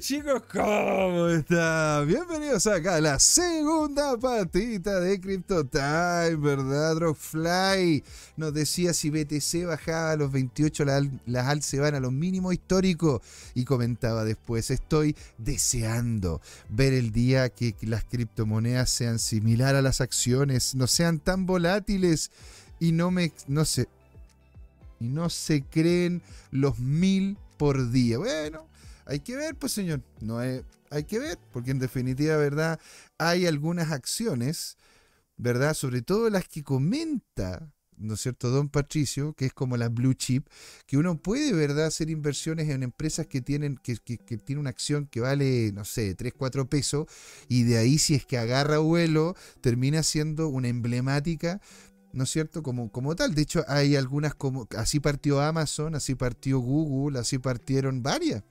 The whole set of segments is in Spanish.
Chicos, ¿cómo están? Bienvenidos acá a la segunda patita de Crypto Time, ¿verdad? Dropfly nos decía si BTC bajaba a los 28, las alt se van a los mínimos históricos. Y comentaba después, estoy deseando ver el día que las criptomonedas sean similar a las acciones, no sean tan volátiles y no me, no y no se creen los mil por día. Bueno, hay que ver, pues señor, no hay, hay que ver, porque en definitiva, ¿verdad? Hay algunas acciones, ¿verdad? Sobre todo las que comenta, ¿no es cierto?, don Patricio, que es como la blue chip, que uno puede, ¿verdad?, hacer inversiones en empresas que tienen, que, que, tiene una acción que vale, no sé, 3, 4 pesos, y de ahí si es que agarra vuelo, termina siendo una emblemática ¿no es cierto? Como, como tal. De hecho, hay algunas como. Así partió Amazon, así partió Google, así partieron varias.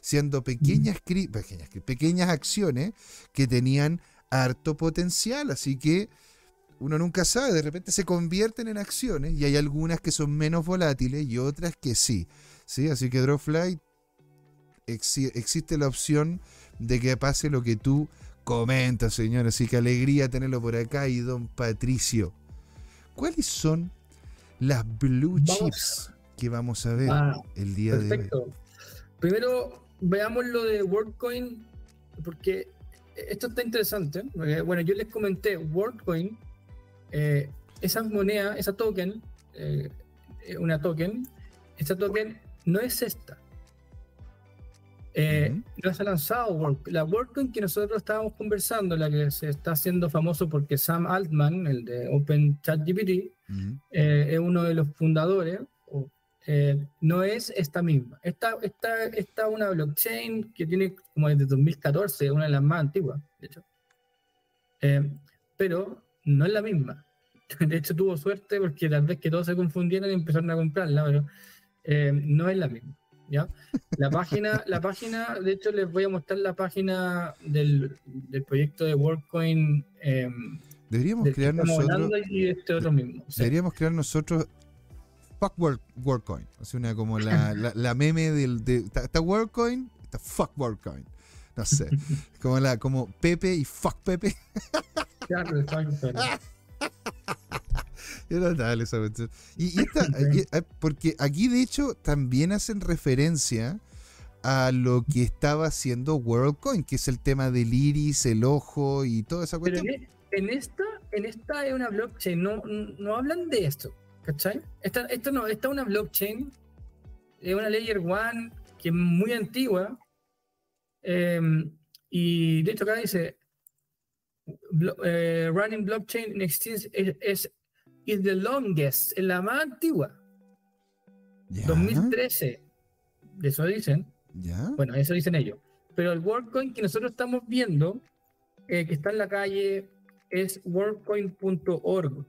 Siendo pequeñas, pequeñas, pequeñas acciones que tenían harto potencial. Así que uno nunca sabe, de repente se convierten en acciones y hay algunas que son menos volátiles y otras que sí. ¿sí? Así que Drawfly existe la opción de que pase lo que tú comentas, señor. Así que alegría tenerlo por acá y don Patricio. ¿Cuáles son las blue chips que vamos a ver ah, el día de hoy? Primero, veamos lo de WorldCoin, porque esto está interesante. bueno, yo les comenté, WorldCoin, eh, esa moneda, esa token, eh, una token, esta token no es esta. Eh, no se ha lanzado la WorldCoin que nosotros estábamos conversando, la que se está haciendo famoso porque Sam Altman, el de OpenChatGPT, eh, es uno de los fundadores, eh, no es esta misma. Esta es una blockchain que tiene como desde 2014, una de las más antiguas, de hecho. pero no es la misma. De hecho, tuvo suerte porque tal vez que todos se confundieron y empezaron a comprarla, pero no es la misma. ¿ya? La página, la página, de hecho les voy a mostrar la página del, del proyecto de WorldCoin. Em, deberíamos crear nosotros. Este deberíamos crear nosotros Fuck WorldCoin. O sea, una como la, la, meme del. De, está WorldCoin, está Fuck WorldCoin. No sé. Como la, como Pepe y Fuck Pepe. Claro, y, eh, porque aquí de hecho también hacen referencia a lo que estaba haciendo WorldCoin, que es el tema del iris, el ojo y toda esa cuestión. E, en, esta, en esta es una blockchain, no, no hablan de esto, ¿cachai? Esta, no, esta es una blockchain, es una layer one que es muy antigua. Em, y de hecho acá dice, eh, running blockchain exists es is the longest, es la más antigua. 2013. Eso dicen. Bueno, eso dicen ellos. Pero el WorldCoin que nosotros estamos viendo, eh, que está en la calle, es worldcoin.org.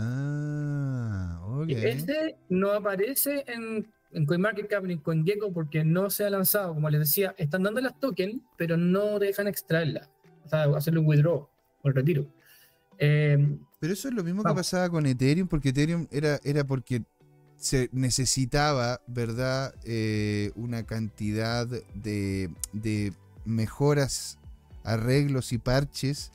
Ah, ok. Este no aparece en, en CoinMarketCap ni en CoinGecko porque no se ha lanzado. Como les decía, están dando las tokens, pero no dejan extraerla. O sea, hacerle un withdraw o el retiro. Eh, pero eso es lo mismo que pasaba con Ethereum, porque Ethereum era, era porque se necesitaba, ¿verdad?, eh, una cantidad de, de, mejoras, arreglos y parches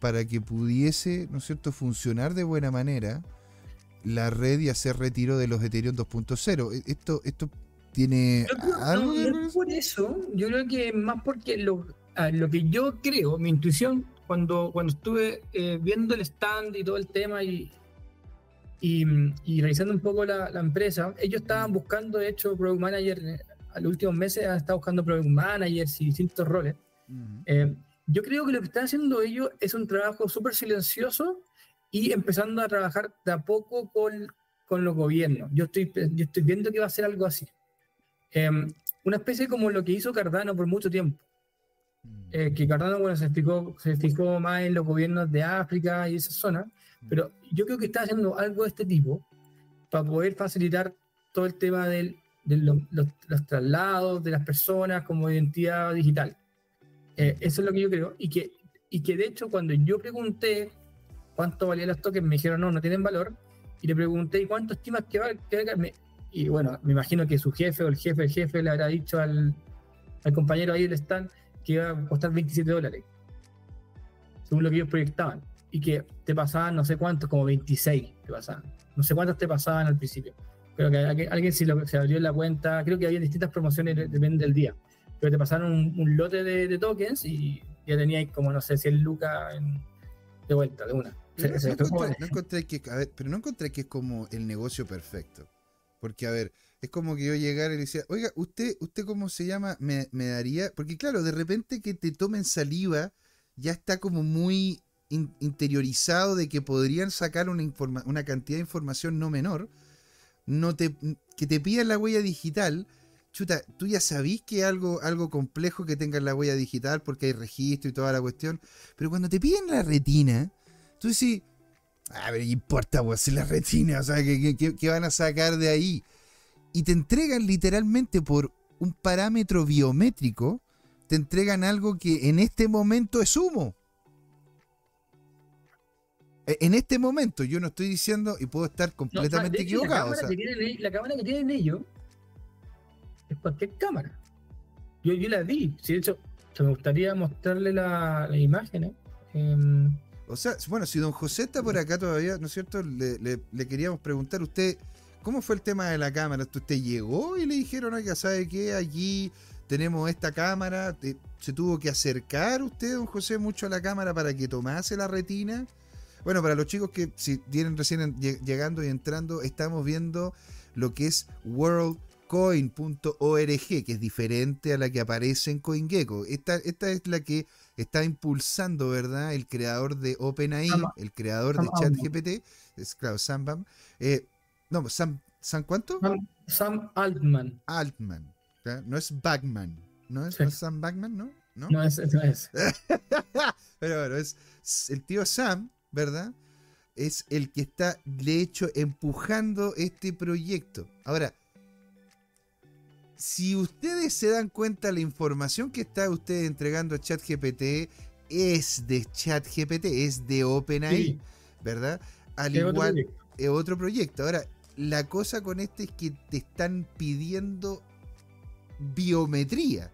para que pudiese, ¿no es cierto?, funcionar de buena manera la red y hacer retiro de los Ethereum 2.0. E, esto, esto tiene algo no, por eso, yo creo que más porque lo, lo que yo creo, mi intuición cuando, cuando estuve eh, viendo el stand y todo el tema y, y, revisando un poco la, la, empresa, ellos estaban buscando, de hecho, Product Manager, eh, a los últimos meses han estado buscando Product Managers y distintos roles. Eh, yo creo que lo que están haciendo ellos es un trabajo súper silencioso y empezando a trabajar de a poco con, con los gobiernos. Yo estoy, yo estoy viendo que va a ser algo así. una especie como lo que hizo Cardano por mucho tiempo. Eh, que Cardano bueno, se, fijó, se fijó más en los gobiernos de África y esa zona, pero yo creo que está haciendo algo de este tipo para poder facilitar todo el tema de los, traslados de las personas como identidad digital. Eh, eso es lo que yo creo, y que, y que de hecho cuando yo pregunté cuánto valían los tokens, me dijeron no, no tienen valor, y le pregunté, ¿y cuánto estimas que vale? Y bueno, me imagino que su jefe o el jefe, el jefe le habrá dicho al, al compañero ahí del stand que iba a costar 27 dólares, según lo que ellos proyectaban, y que te pasaban no sé cuántos, como 26 te pasaban, no sé cuántos te pasaban al principio. Creo que alguien, si se abrió la cuenta, creo que había distintas promociones, depende del día, pero te pasaron un, lote de, tokens y ya teníais como, no sé, 100 lucas de vuelta, de una. Pero no, encontré, que, pero no encontré que es como el negocio perfecto. Porque, a ver, es como que yo llegara y le decía, oiga, ¿usted, usted cómo se llama? Me, daría. Porque, claro, de repente que te tomen saliva, ya está como muy interiorizado de que podrían sacar una, una cantidad de información no menor. No te, que te pidan la huella digital. Chuta, tú ya sabís que es algo, algo complejo que tengan la huella digital porque hay registro y toda la cuestión. Pero cuando te piden la retina, tú decís, a ver, importa, pues, si la retina, o sea, ¿qué, van a sacar de ahí? Y te entregan literalmente por un parámetro biométrico, te entregan algo que en este momento es humo. E, en este momento, yo no estoy diciendo y puedo estar completamente equivocado. La cámara, que tienen ellos es cualquier cámara. Yo, yo la vi, de hecho, me gustaría mostrarle la, imagen. ¿eh? Em, o sea, bueno, si don José está por acá todavía, ¿no es cierto? Le, queríamos preguntar, usted, ¿cómo fue el tema de la cámara? ¿Usted llegó y le dijeron, oiga, ¿sabe qué? Allí tenemos esta cámara. ¿Se tuvo que acercar usted, don José, mucho a la cámara para que tomase la retina? Bueno, para los chicos que si vienen recién llegando y entrando, estamos viendo lo que es worldcoin.org, que es diferente a la que aparece en CoinGecko. Esta, esta es la que está impulsando, ¿verdad? El creador de OpenAI, el creador de ChatGPT, es claro, Sam eh, no, Sam, ¿Sam cuánto? Sam, Altman. Altman, no es Bagman, ¿no es, Sam Bagman, no? No, no es, no es. Pero bueno, es el tío Sam, ¿verdad? Es el que está, de hecho, empujando este proyecto. Ahora, si ustedes se dan cuenta, la información que está usted entregando a ChatGPT es de ChatGPT, es de OpenAI, ¿verdad? Al igual es otro proyecto. Ahora, la cosa con este es que te están pidiendo biometría,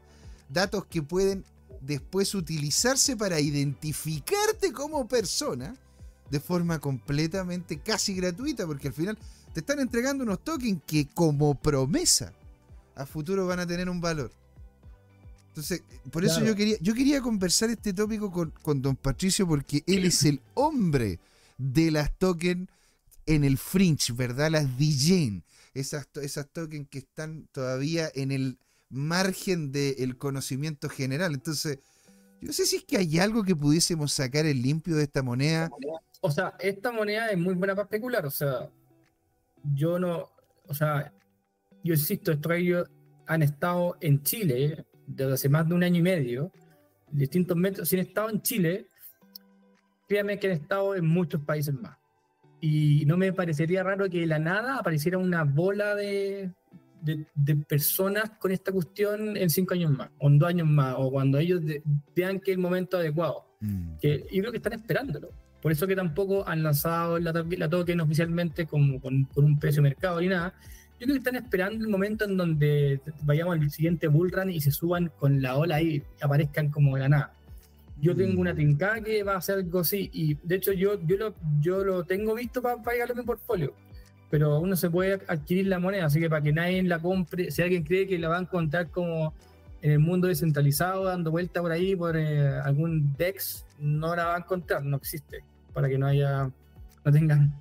datos que pueden después utilizarse para identificarte como persona de forma completamente casi gratuita, porque al final te están entregando unos tokens que como promesa a futuro van a tener un valor. Entonces, por eso yo quería, yo quería conversar este tópico con, don Patricio, porque él es el hombre de las tokens en el fringe, ¿verdad? Las DJ, esas, esas tokens que están todavía en el margen del conocimiento general. Entonces, yo no sé si es que hay algo que pudiésemos sacar el limpio de esta moneda. O sea, esta moneda es muy buena para especular. O sea, yo no, o sea, yo insisto, estos ellos han estado en Chile desde hace más de un año y medio, distintos metros. Si han estado en Chile, créanme que han estado en muchos países más. Y no me parecería raro que de la nada apareciera una bola de, de, personas con esta cuestión en cinco años más, o en dos años más, o cuando ellos vean que es el momento adecuado. Mm. Que yo creo que están esperándolo. Por eso que tampoco han lanzado la, la token oficialmente como con, con un precio de mercado ni nada, yo creo que están esperando el momento en donde vayamos al siguiente bull run y se suban con la ola y aparezcan como de la nada. Yo mm. tengo una trincada que va a ser algo así y de hecho yo, yo, lo, yo lo tengo visto para, a mi portfolio, pero uno se puede adquirir la moneda, así que para que nadie la compre, si alguien cree que la va a encontrar como en el mundo descentralizado, dando vuelta por ahí por eh, algún DEX, no la va a encontrar, no existe, para que no haya, no tengan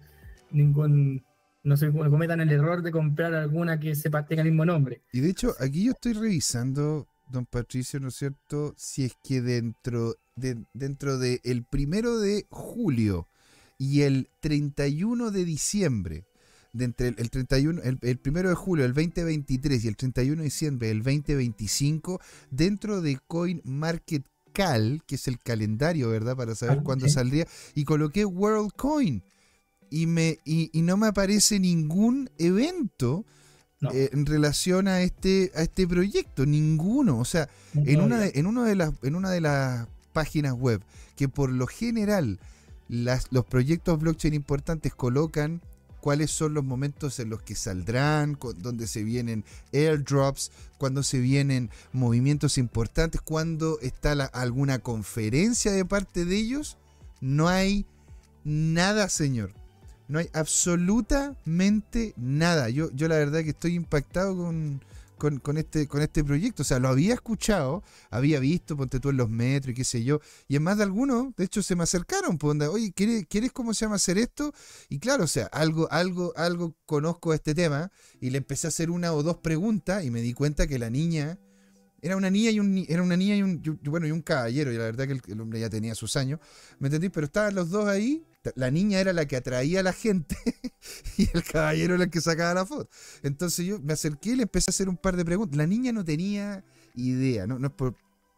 ningún no se cometan el error de comprar alguna que sepa tenga el mismo nombre. Y de hecho, aquí yo estoy revisando, don Patricio, ¿no es cierto? Si es que dentro de dentro de el primero de julio y el 31 de diciembre, de entre el, 31, el, primero de julio del 2023 y el 31 de diciembre del 2025, dentro de Coin Market Cal, que es el calendario, ¿verdad? Para saber ah, cuándo saldría, y coloqué World Coin y, me, y, no me aparece ningún evento eh, en relación a este, a este proyecto, ninguno. O sea, en, una de, en, de las, en una de las páginas web que por lo general las, los proyectos blockchain importantes colocan cuáles son los momentos en los que saldrán, donde se vienen airdrops, cuando se vienen movimientos importantes, cuando está alguna conferencia de parte de ellos. No hay nada, señor. No hay absolutamente nada. Yo, yo la verdad que estoy impactado con, con, este, con este proyecto. O sea, lo había escuchado, había visto, ponte tú en los metros y qué sé yo. Y en más de algunos, de hecho, se me acercaron. Pues, Oye, ¿quieres, ¿quieres cómo se llama hacer esto? Y claro, o sea, algo, algo, algo conozco este tema. Y le empecé a hacer una o dos preguntas y me di cuenta que la niña. Era una niña y un era una niña y un bueno y un caballero, y la verdad que el, hombre ya tenía sus años, ¿me entendí? Pero estaban los dos ahí la niña era la que atraía a la gente y el caballero era el que sacaba la foto. Entonces yo me acerqué y le empecé a hacer un par de preguntas. La niña no tenía idea, no, no es por,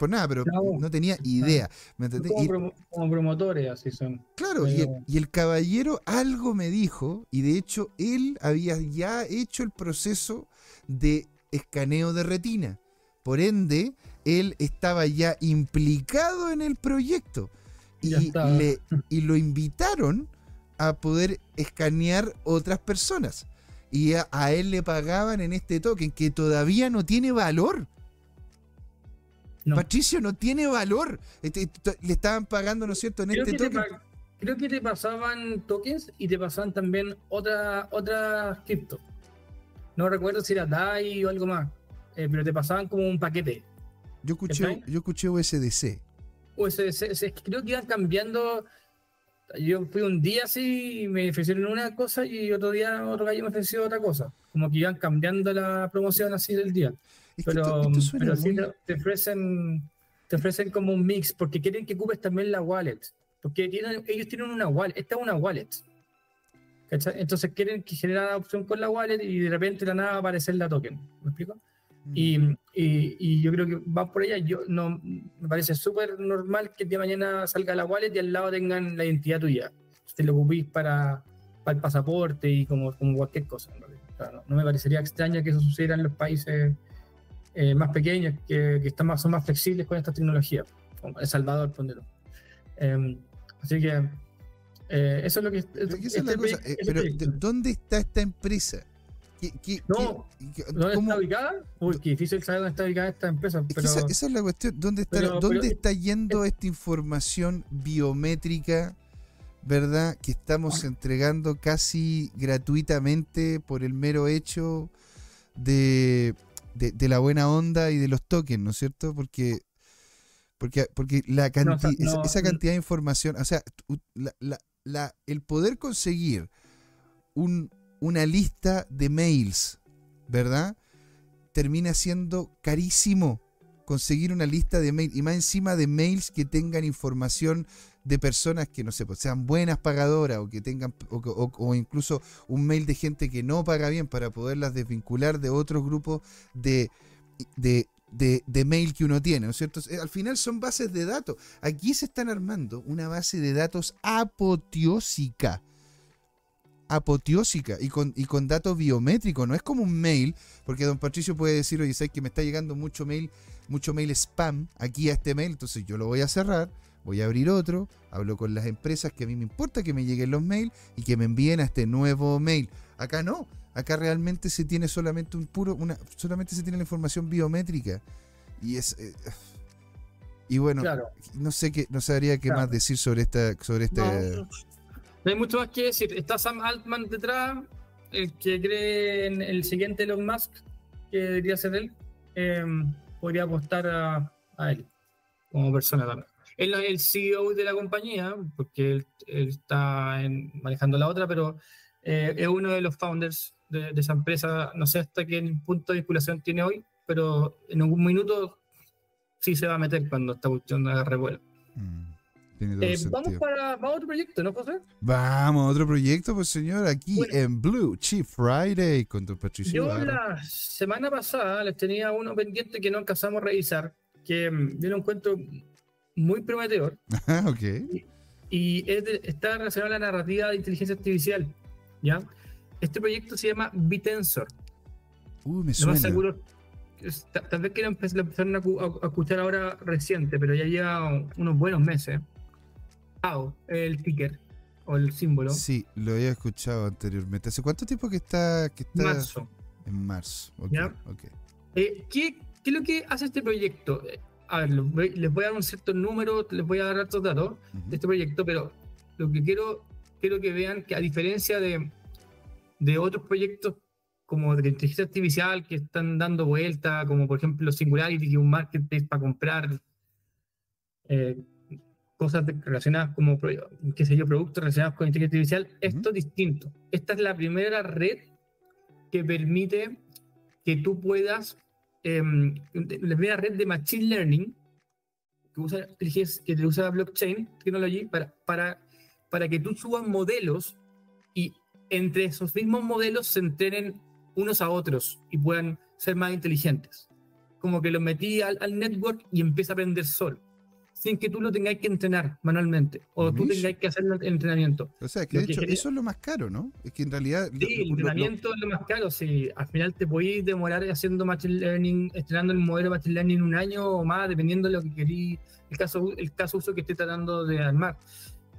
nada, pero no, tenía idea. ¿me como, como, promotores, así son. Claro, y, y el, caballero algo me dijo, y de hecho él había ya hecho el proceso de escaneo de retina. Por ende, él estaba ya implicado en el proyecto y, le, y lo invitaron a poder escanear otras personas. Y a, él le pagaban en este token que todavía no tiene valor. Patricio no tiene valor. Este, le estaban pagando, ¿no es cierto?, en este token. creo que te pasaban tokens y te pasaban también otra, otra cripto. No recuerdo si era DAI o algo más, eh, pero te pasaban como un paquete. Yo escuché, yo escuché USDC. Pues creo que iban cambiando. Yo fui un día así y me ofrecieron una cosa y otro día otro gallo me ofreció otra cosa. Como que iban cambiando la promoción así del día. pero, pero sí te, ofrecen te ofrecen como un mix porque quieren que ocupes también la wallet. Porque ellos tienen una wallet. Esta es una wallet. Entonces quieren que genere la opción con la wallet y de repente la nada va a aparecer la token. ¿Me explico? Y, y, yo creo que va por allá. Yo, no, me parece súper normal que de mañana salga la wallet y al lado tengan la identidad tuya. Te lo ocupís para, para el pasaporte y como, como cualquier cosa. no, me parecería extraño que eso sucediera en los países eh, más pequeños que, que, están más, son más flexibles con esta tecnología, como El Salvador, ponelo. Em, así que eh, eso es lo que. Eh, pero, ¿dónde está esta empresa? No, ¿dónde está ubicada? Uy, qué difícil saber dónde está ubicada esta empresa. esa, es la cuestión. ¿Dónde está, ¿dónde está yendo esta información biométrica, verdad? Que estamos entregando casi gratuitamente por el mero hecho de, de, la buena onda y de los tokens, ¿no es cierto? Porque porque, porque la esa, cantidad de información, o sea, la, la, el poder conseguir un, una lista de mails, ¿verdad? Termina siendo carísimo conseguir una lista de mails y más encima de mails que tengan información de personas que no sé, pues, sean buenas pagadoras o que tengan o, incluso un mail de gente que no paga bien para poderlas desvincular de otros grupos de, de, de, mail que uno tiene, ¿no es cierto? Al final son bases de datos. Aquí se están armando una base de datos apoteósica apoteósica y con, y con datos biométricos. No es como un mail, porque don Patricio puede decir, oye, sé que me está llegando mucho mail, mucho mail spam aquí a este mail, entonces yo lo voy a cerrar, voy a abrir otro, hablo con las empresas que a mí me importa que me lleguen los mails y que me envíen a este nuevo mail. Acá no, acá realmente se tiene solamente un puro, una, solamente se tiene la información biométrica. Y es. Eh, y bueno, no sé qué, no sabría qué más decir sobre esta, sobre este. No hay mucho más que decir. Está Sam Altman detrás, el que cree en el siguiente Elon Musk, que debería ser él. Em, podría apostar a, él como persona también. Él no es el CEO de la compañía, porque él, está manejando la otra, pero eh, es uno de los founders de, esa empresa. No sé hasta qué punto de vinculación tiene hoy, pero en algún minuto sí se va a meter cuando esta cuestión haga revuelo. Mm. Eh, vamos para, otro proyecto, ¿no, José? Vamos, otro proyecto, pues señor, aquí en Blue Chief Friday con tu Patricio. Yo la semana pasada les tenía uno pendiente que no alcanzamos a revisar, que mm, yo lo encuentro muy prometedor. ok. Y, está relacionado a la narrativa de inteligencia artificial. ¿ya? Este proyecto se llama Bitensor. Uy, me suena. seguro, tal vez que lo empezaron a, a, escuchar ahora reciente, pero ya lleva unos buenos meses el ticker. o el símbolo. Sí, lo había escuchado anteriormente. ¿Hace cuánto tiempo que está? Que está... Marzo. En marzo. ok, Ya. ok. Eh, ¿qué, qué es lo que hace este proyecto? Eh, A ver, les voy a dar un cierto número, les voy a dar otros datos Ujú. de este proyecto, pero lo que quiero, quiero que vean que a diferencia de, de otros proyectos como de inteligencia artificial que están dando vuelta, como por ejemplo Singularity, que es un marketplace para comprar eh, cosas de- relacionadas como, qué sé yo, productos relacionados con inteligencia artificial, esto es distinto. Esta es la primera red que permite que tú puedas, em, la primera red de Machine Learning que usa, que usa blockchain technology para, para, para que tú subas modelos y entre esos mismos modelos se entrenen unos a otros y puedan ser más inteligentes. Como que los metí al, al network y empieza a aprender solo, sin que tú lo tengáis que entrenar manualmente o tú Mish. tengáis que hacer el entrenamiento. O sea, que Lo de que hecho, quería- eso es lo más caro, ¿no? Es que en realidad. lo- Sí, el lo- lo- entrenamiento es lo más caro. Si al final te podéis demorar haciendo Machine Learning, estrenando el modelo Machine Learning un año o más, dependiendo de lo que queréis, el caso, el caso uso que esté tratando de armar.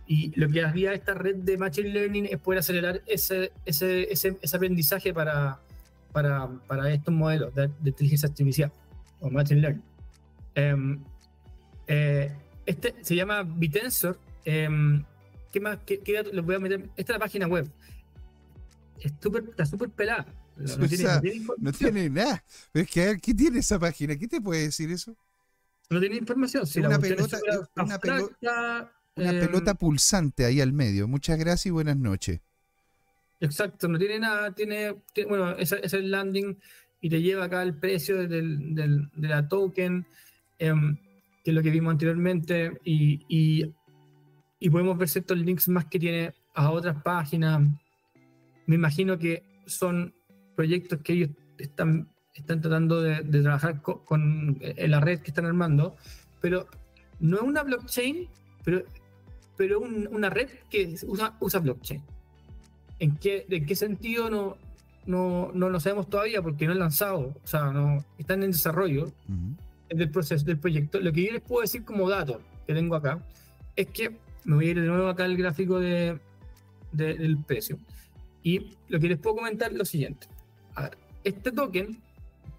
Y lo que hacía esta red de Machine Learning es poder acelerar ese, ese, ese, ese aprendizaje para, para, para estos modelos de, de inteligencia artificial o Machine Learning. Em, eh, este se llama Bitensor. em, ¿Qué más? ¿Qué, qué datos les voy a meter? Esta es la página web. Es súper- está súper pelada. No, O tiene, sea, no tiene No tiene nada. Pero es que, a ver, ¿qué tiene esa página? ¿Qué te puede decir eso? No tiene información. Si Es una es pelota- es una abstracta, Una em, pelota pulsante ahí al medio. Muchas gracias y buenas noches. Exacto, no tiene nada, tiene, tiene- bueno, ese es el landing y te lleva acá el precio del, del- de la token, em, que es lo que vimos anteriormente, y, y, y podemos ver ciertos links más que tiene a otras páginas. Me imagino que son proyectos que ellos están, están tratando de, de trabajar co- con, en la red que están armando, pero no es una blockchain, pero, pero un- una red que usa, usa blockchain. ¿En qué, ¿En qué sentido no, no, no lo sabemos todavía? Porque no han lanzado, o sea, no, están en desarrollo Ujú. Del proceso, del proyecto. Lo que yo les puedo decir como dato que tengo acá es que me voy a ir de nuevo acá al gráfico de, de- del precio. Y lo que les puedo comentar es lo siguiente. A ver, este token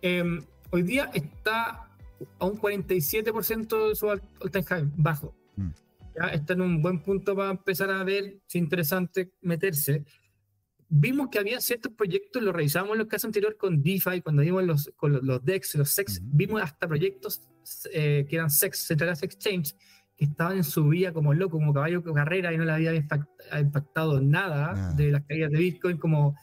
em, hoy día está a un 47% de su all time high, bajo. Mm. Ya está en un buen punto para empezar a ver si es interesante meterse. Vimos que había ciertos proyectos, lo revisamos en los casos anteriores con DeFi, cuando vimos los, con los, los DEX, los SEX, vimos hasta proyectos eh, que eran SEX, Centralized Exchange, que estaban en su vida como loco, como caballo de carrera y no le había impact- impactado nada, Nada. de las caídas de Bitcoin, como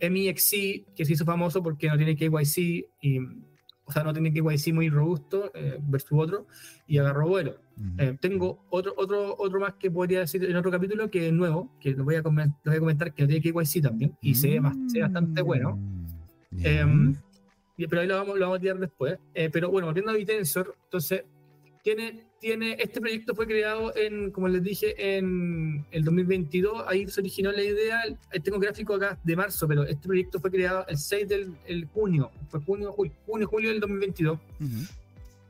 MEXC, que se hizo famoso porque no tiene KYC, y, o sea, no tiene KYC muy robusto eh, versus otro, y agarró vuelo. Ujú. Eh, tengo otro, otro, otro más que podría decir en otro capítulo que es nuevo, que lo voy a, comen- lo voy a comentar, que no tiene KYC también, y se, ve más- se ve bastante bueno. Mm, ya. Em, y- pero ahí lo vamos, lo vamos a tirar después. Eh, pero bueno, volviendo a Bitensor, entonces, tiene, tiene, este proyecto fue creado en, como les dije, en el 2022. Ahí se originó la idea. Ahí tengo un gráfico acá de marzo, pero este proyecto fue creado el 6 del el junio. Fue junio, julio, junio, julio del 2022. Ujú.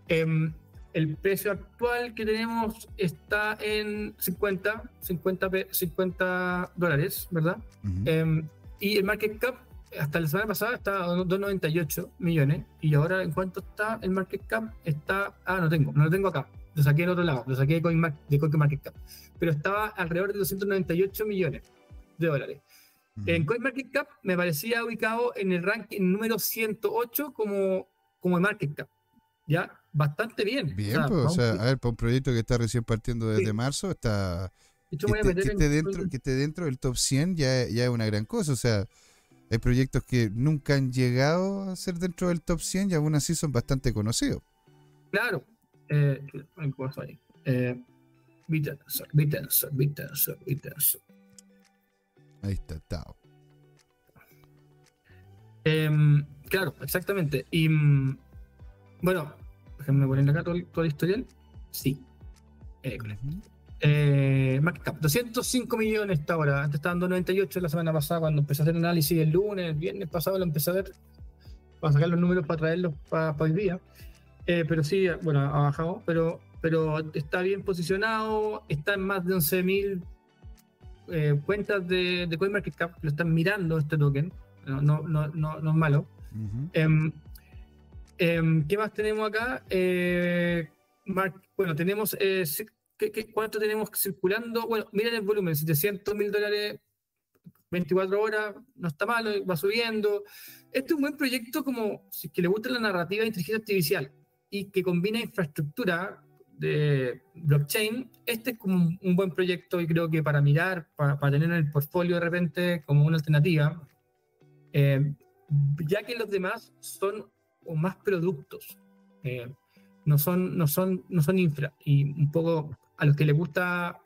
Em, el precio actual que tenemos está en 50, 50, pe- 50 dólares, ¿verdad? Em, y el market cap hasta la semana pasada estaba a 2.98 millones. Y ahora, ¿en cuánto está el market cap? Está. Ah, no tengo, no lo tengo acá. Lo saqué del otro lado, lo saqué de, CoinMar- de CoinMarketCap. Pero estaba alrededor de 298 millones de dólares. Ujú. En CoinMarketCap me parecía ubicado en el ranking número 108 como, como el market cap. ¿Ya? Bastante bien. Bien, O sea, pues, o sea, a ver, para un proyecto que está recién partiendo desde Sí. marzo, está hecho, que, esté, meter que en- esté dentro, que esté dentro del top 100 ya, ya es una gran cosa. O sea, hay proyectos que nunca han llegado a ser dentro del top 100 y aún así son bastante conocidos. Claro. Eh, ay, ¿cómo está ahí? Eh, Bitensor, Bitensor, Bitensor, Bitensor. Ahí está, Tao. Em, claro, exactamente. Y mm, bueno, déjenme poner acá todo todo el historial. Sí. Eh, eh, market cap, 205 millones está ahora. Antes estaban 298 la semana pasada cuando empecé a hacer análisis el lunes, el viernes pasado lo empecé a ver para sacar los números para traerlos para, hoy día. Eh, pero sí, bueno, ha bajado, pero, pero está bien posicionado, está en más de 11.000 eh, cuentas de, de CoinMarketCap lo están mirando este token. No, no, no, no, no es malo. Em, em, ¿Qué más tenemos acá? Eh, bueno, tenemos. Eh, ¿qué, cuánto tenemos circulando? Bueno, miren el volumen: 700 mil dólares 24 horas, no está malo, va subiendo. Este es un buen proyecto como si que le gusta la narrativa de inteligencia artificial y que combina infraestructura de blockchain. Este es como un, buen proyecto y creo que para mirar, para, tener en el portfolio de repente como una alternativa, eh, ya que los demás son o más productos. Eh, no son, no, son, no son infra. Y un poco a los que les gusta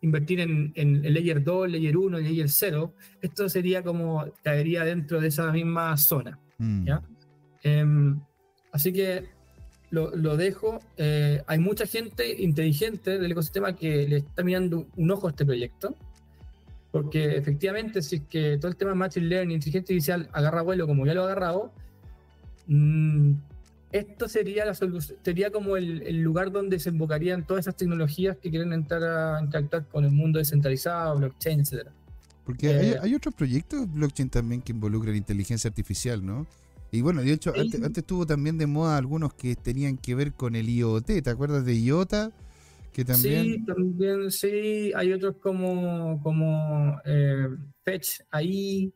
invertir en, en, Layer 2, Layer 1, Layer 0, esto sería como, caería dentro de esa misma zona. Mm. ¿ya? Em, así que lo, lo dejo. Eh, hay mucha gente inteligente del ecosistema que le está mirando un ojo a este proyecto. Porque efectivamente, si es que todo el tema de Machine Learning, inteligencia artificial agarra vuelo como ya lo ha agarrado, mmm, esto sería la solución, sería como el, lugar donde se invocarían todas esas tecnologías que quieren entrar a interactuar con el mundo descentralizado, blockchain, etcétera. Porque hay, eh, otros proyectos blockchain también que involucran inteligencia artificial, ¿no? Y bueno, de hecho, antes, antes, estuvo también de moda algunos que tenían que ver con el IoT. ¿Te acuerdas de IOTA? Que también... Sí, también sí. Hay otros como, como eh, Fetch ahí,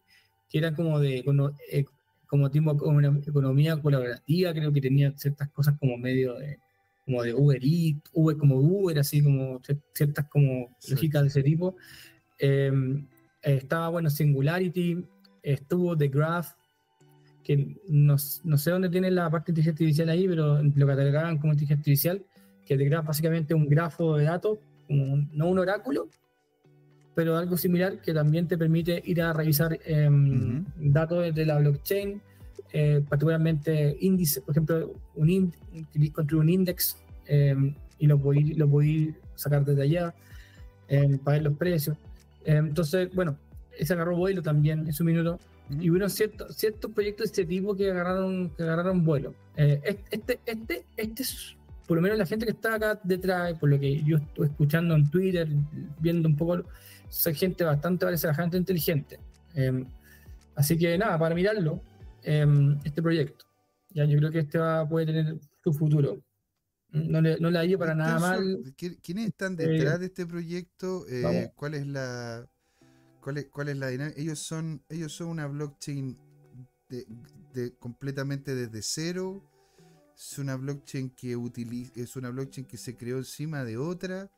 que eran como de eh, como tipo como una economía colaborativa, creo que tenía ciertas cosas como medio de como de Uber Eats, Uber como Uber, así como ciertas como lógicas de ese tipo. Em, estaba, bueno, Singularity, estuvo The Graph, que no, no, sé dónde tiene la parte de inteligencia artificial ahí, pero lo catalogaban como inteligencia artificial, que The Graph básicamente un grafo de datos, no un oráculo, pero algo similar que también te permite ir a revisar em, datos de la blockchain, eh, particularmente índice, por ejemplo, un índice, construir un index em, y lo voy lo sacar desde allá em, para ver los precios. entonces, bueno, ese agarró vuelo también en su minuto. Y hubo ciertos, ciertos proyectos de este tipo que agarraron, que agarraron vuelo. Eh, este, este, este es por lo menos la gente que está acá detrás, por lo que yo estoy escuchando en Twitter, viendo un poco soy gente bastante, bastante inteligente. Em, así que nada, para mirarlo, em, este proyecto. Ya, yo creo que este va, puede tener su futuro. No le, no le para nada mal. ¿Quiénes están detrás de este proyecto? Eh, ¿Cuál es la cuál es, la dinámica? Ellos son, ellos son una blockchain de, completamente desde cero. Es una blockchain que utiliza, es una blockchain que se creó encima de otra.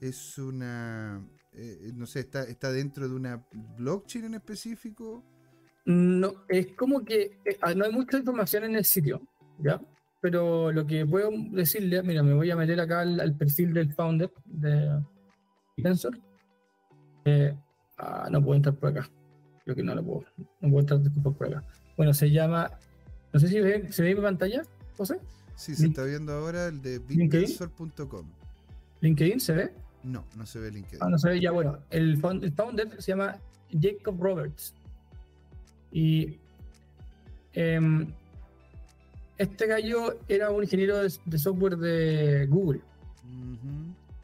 Es una eh, no sé, está, está dentro de una blockchain en específico. No, es como que eh, ah, no hay mucha información en el sitio, ¿ya? Pero lo que puedo decirle, mira, me voy a meter acá al, perfil del founder de Tensor. Eh, ah, no puedo entrar por acá. Creo que no lo puedo. No puedo entrar por acá. Bueno, se llama. No sé si se ve en mi pantalla, José. Sí, se está viendo ahora el de bitensor.com. ¿LinkedIn se ve? No, no se ve LinkedIn. Ah, no se ve ya, bueno. El, founder se llama Jacob Roberts. Y em, este gallo era un ingeniero de, software de Google.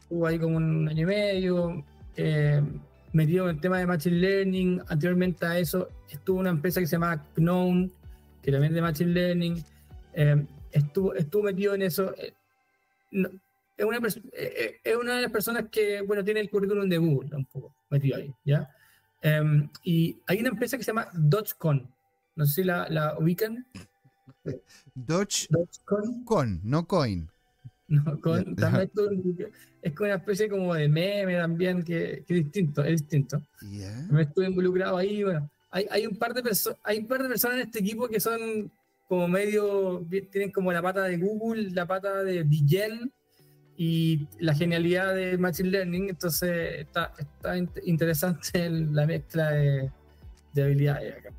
Estuvo ahí como un año y medio, em, metido en el tema de Machine Learning. Anteriormente a eso estuvo una empresa que se llama Gnome, que también es de Machine Learning. Em, estuvo, estuvo metido en eso. Eh, es una, eh, eh, es una de las personas que, bueno, tiene el currículum de Google, un poco metido ahí, ¿ya? Em, y hay una empresa que se llama Dogecoin. No sé si la, la ubican. Doge con, no coin. No, con, también es como una especie como de meme también, que, que es distinto, es distinto. Me estuve involucrado ahí, bueno. Hay, hay, un par de personas, hay un par de personas en este equipo que son como medio, tienen como la pata de Google, la pata de Digen, y la genialidad de Machine Learning, entonces está, está interesante la mezcla de, habilidades acá.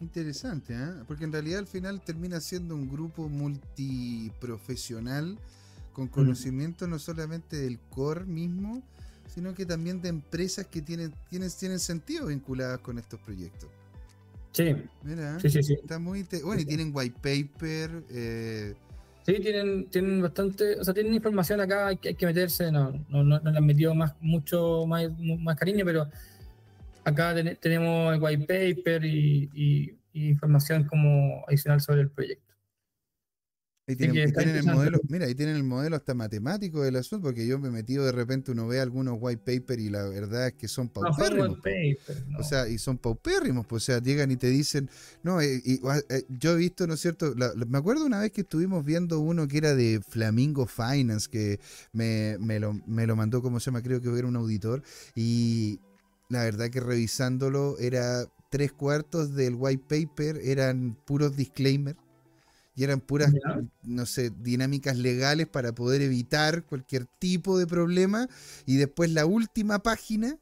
Interesante, ¿eh? porque en realidad al final termina siendo un grupo multiprofesional con conocimiento no solamente del core mismo, sino que también de empresas que tienen, tienen, tienen sentido vinculadas con estos proyectos. Sí. Mira, sí, sí, está muy bueno y tienen white paper, eh, Sí, tienen, tienen bastante, o sea, tienen información acá, hay que, hay que meterse, no, no, no, no le han metido más, mucho más, más cariño, pero acá tenemos el white paper y, y, y información como adicional sobre el proyecto. Ahí tienen, el modelo, mira, ahí tienen el modelo hasta matemático del asunto, porque yo me he metido de repente, uno ve algunos white paper y la verdad es que son paupérrimos. O sea, y son paupérrimos, pues, o sea, llegan y te dicen, no, eh, eh, yo he visto, ¿no es cierto? me acuerdo una vez que estuvimos viendo uno que era de Flamingo Finance, que me, me, lo, me lo mandó, como se llama? Creo que era un auditor, y la verdad que revisándolo era tres cuartos del white paper, eran puros disclaimers y eran puras, no sé, dinámicas legales para poder evitar cualquier tipo de problema. Y después la última página,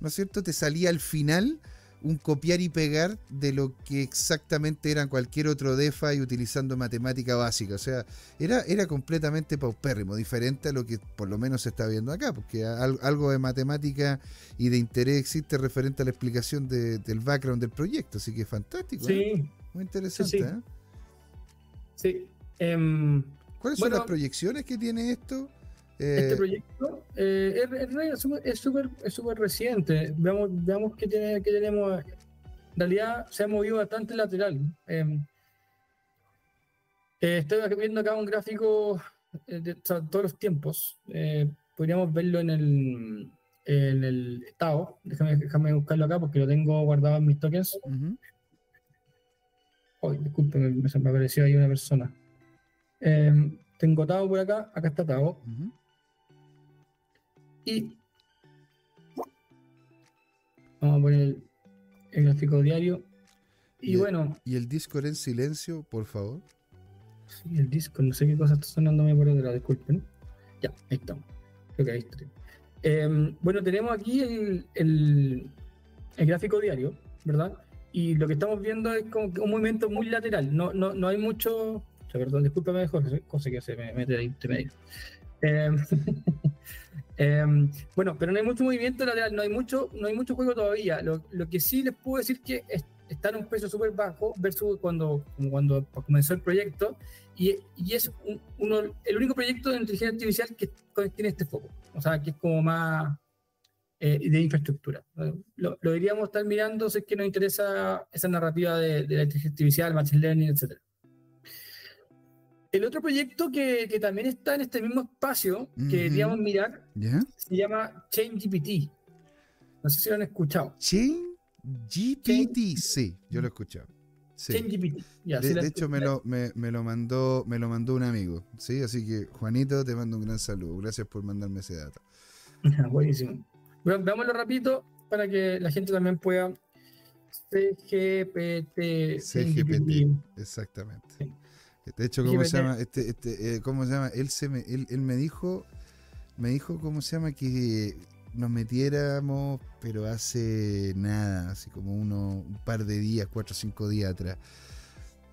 ¿no es cierto?, te salía al final un copiar y pegar de lo que exactamente era cualquier otro DeFi utilizando matemática básica. O sea, era, era completamente paupérrimo, diferente a lo que por lo menos se está viendo acá, porque algo de matemática y de interés existe referente a la explicación del background del proyecto. Así que fantástico. Sí. ¿eh? Muy interesante. ¿eh? Sí. Em, ¿Cuáles son las proyecciones que tiene esto? este eh, proyecto eh, es súper es reciente. Veamos, veamos qué, tiene, qué tenemos. En realidad se ha movido bastante lateral. Em, eh, estoy viendo acá un gráfico de todos los tiempos. podríamos verlo en el, en el estado. Déjame, déjame, buscarlo acá porque lo tengo guardado en mis tokens. Oh, disculpe, me, me, apareció ahí una persona. Em, tengo Tao por acá, acá está Tao. Y vamos a poner el, gráfico diario. Y, bueno. ¿Y el Discord en silencio, por favor? Sí, el Discord, no sé qué cosa está sonándome por detrás, disculpen. Ya, ahí estamos. Creo que ahí está. Em, bueno, tenemos aquí el, el, el gráfico diario, ¿verdad? Y lo que estamos viendo es como un movimiento muy lateral. No, no, no hay mucho. Perdón, discúlpame, Jorge, cosa que se me mete ahí entre medio. Em, em, bueno, pero no hay mucho movimiento lateral, no hay mucho, no hay mucho juego todavía. Lo, lo que sí les puedo decir que está en un precio súper bajo versus cuando, cuando comenzó el proyecto y, y es uno, el único proyecto de inteligencia artificial que tiene este foco. O sea, que es como más, eh, de infraestructura. Lo, lo, diríamos estar mirando si es que nos interesa esa narrativa de, la inteligencia artificial, machine learning, etc. El otro proyecto que, que, también está en este mismo espacio que deberíamos mirar se llama ChainGPT. No sé si lo han escuchado. ChainGPT, sí, yo lo he escuchado. Sí. ChainGPT. de, hecho, me lo, me, me, lo mandó, me lo mandó un amigo. ¿sí? Así que, Juanito, te mando un gran saludo. Gracias por mandarme ese dato. Buenísimo. Veámoslo rapidito para que la gente también pueda. CGPT. CGPT, exactamente. De hecho, ¿cómo se llama? Este, este, eh, ¿Cómo se llama? Él, se me, él, él, me dijo, me dijo, ¿cómo se llama? Que nos metiéramos, pero hace nada, así como uno, un par de días, cuatro o cinco días atrás.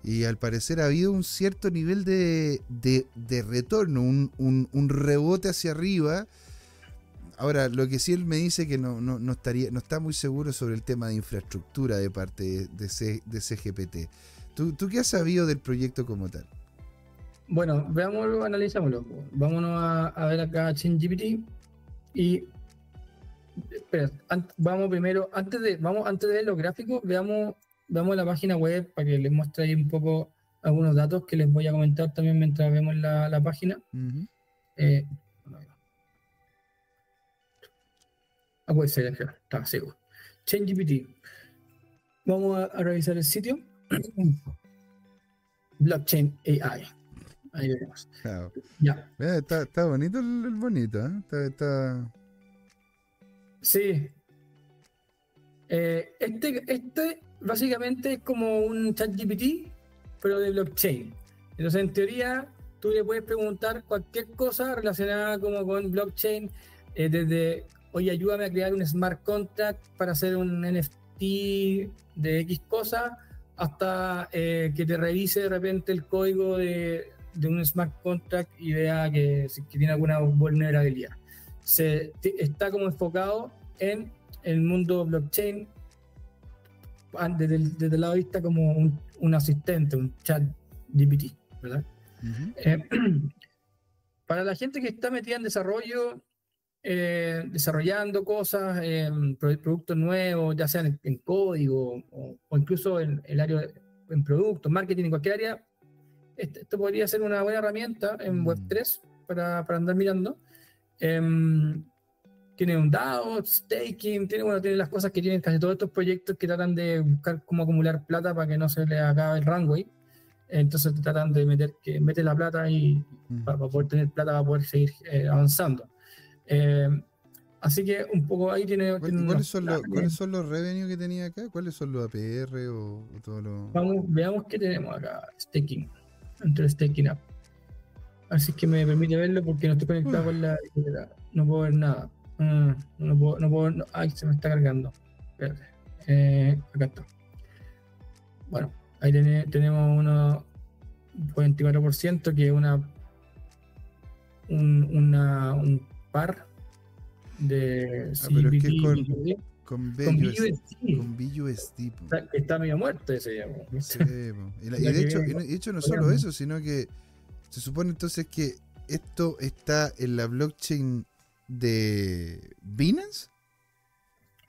Y al parecer ha habido un cierto nivel de, de, de retorno, un, un, un, rebote hacia arriba Ahora, lo que sí él me dice que no, no, estaría, no está muy seguro sobre el tema de infraestructura de parte de, C, de CGPT. ¿Tú, ¿Tú, qué has sabido del proyecto como tal? Bueno, veámoslo, analizámoslo. Vámonos a, ver acá ChatGPT y espera, vamos primero, antes de, vamos, antes de ver los gráficos, veamos, veamos la página web para que les muestre ahí un poco algunos datos que les voy a comentar también mientras vemos la, página. Ah, puede ser, estaba seguro. ChangeGPT. Vamos a, revisar el sitio. Blockchain AI. Ahí veremos. Ya. está, está, bonito el, bonito, ¿eh? Está, está... Sí. Eh, este, este básicamente es como un ChatGPT, pero de blockchain. Entonces, en teoría, tú le puedes preguntar cualquier cosa relacionada como con blockchain, eh, desde oye, ayúdame a crear un smart contract para hacer un NFT de X cosa, hasta eh, que te revise de repente el código de, un smart contract y vea que, tiene alguna vulnerabilidad. Se, está como enfocado en el mundo blockchain desde el, desde el lado de vista como un, asistente, un chat GPT, ¿verdad? Eh, para la gente que está metida en desarrollo, eh, desarrollando cosas, productos nuevos, ya sean en, código o, incluso en el área en productos, marketing, en cualquier área, este, esto podría ser una buena herramienta en mm. Web3 para, para andar mirando. Em, tiene un DAO, staking, tiene, bueno, tiene las cosas que tienen casi todos estos proyectos que tratan de buscar cómo acumular plata para que no se le acabe el runway. Entonces tratan de meter que mete la plata y mm. para, poder tener plata para poder seguir eh, avanzando. Em, así que un poco ahí tiene. ¿Cuáles, son los, ¿Cuáles son los revenues que tenía acá? ¿Cuáles son los APR o, todo lo.? Vamos, veamos qué tenemos acá. Staking. Entre staking up. Así que me permite verlo porque no estoy conectado con la. No puedo ver nada. Mm, no puedo, no puedo. ay, se me está cargando. Espérate. Eh, acá está. Bueno, ahí tenemos uno 44% que es una un, una, un par de ah, pero es que con, con, BUSD, con BUSD está, está, medio muerto ese sí, y, de hecho, y de hecho no solo eso sino que se supone entonces que esto está en la blockchain de Binance.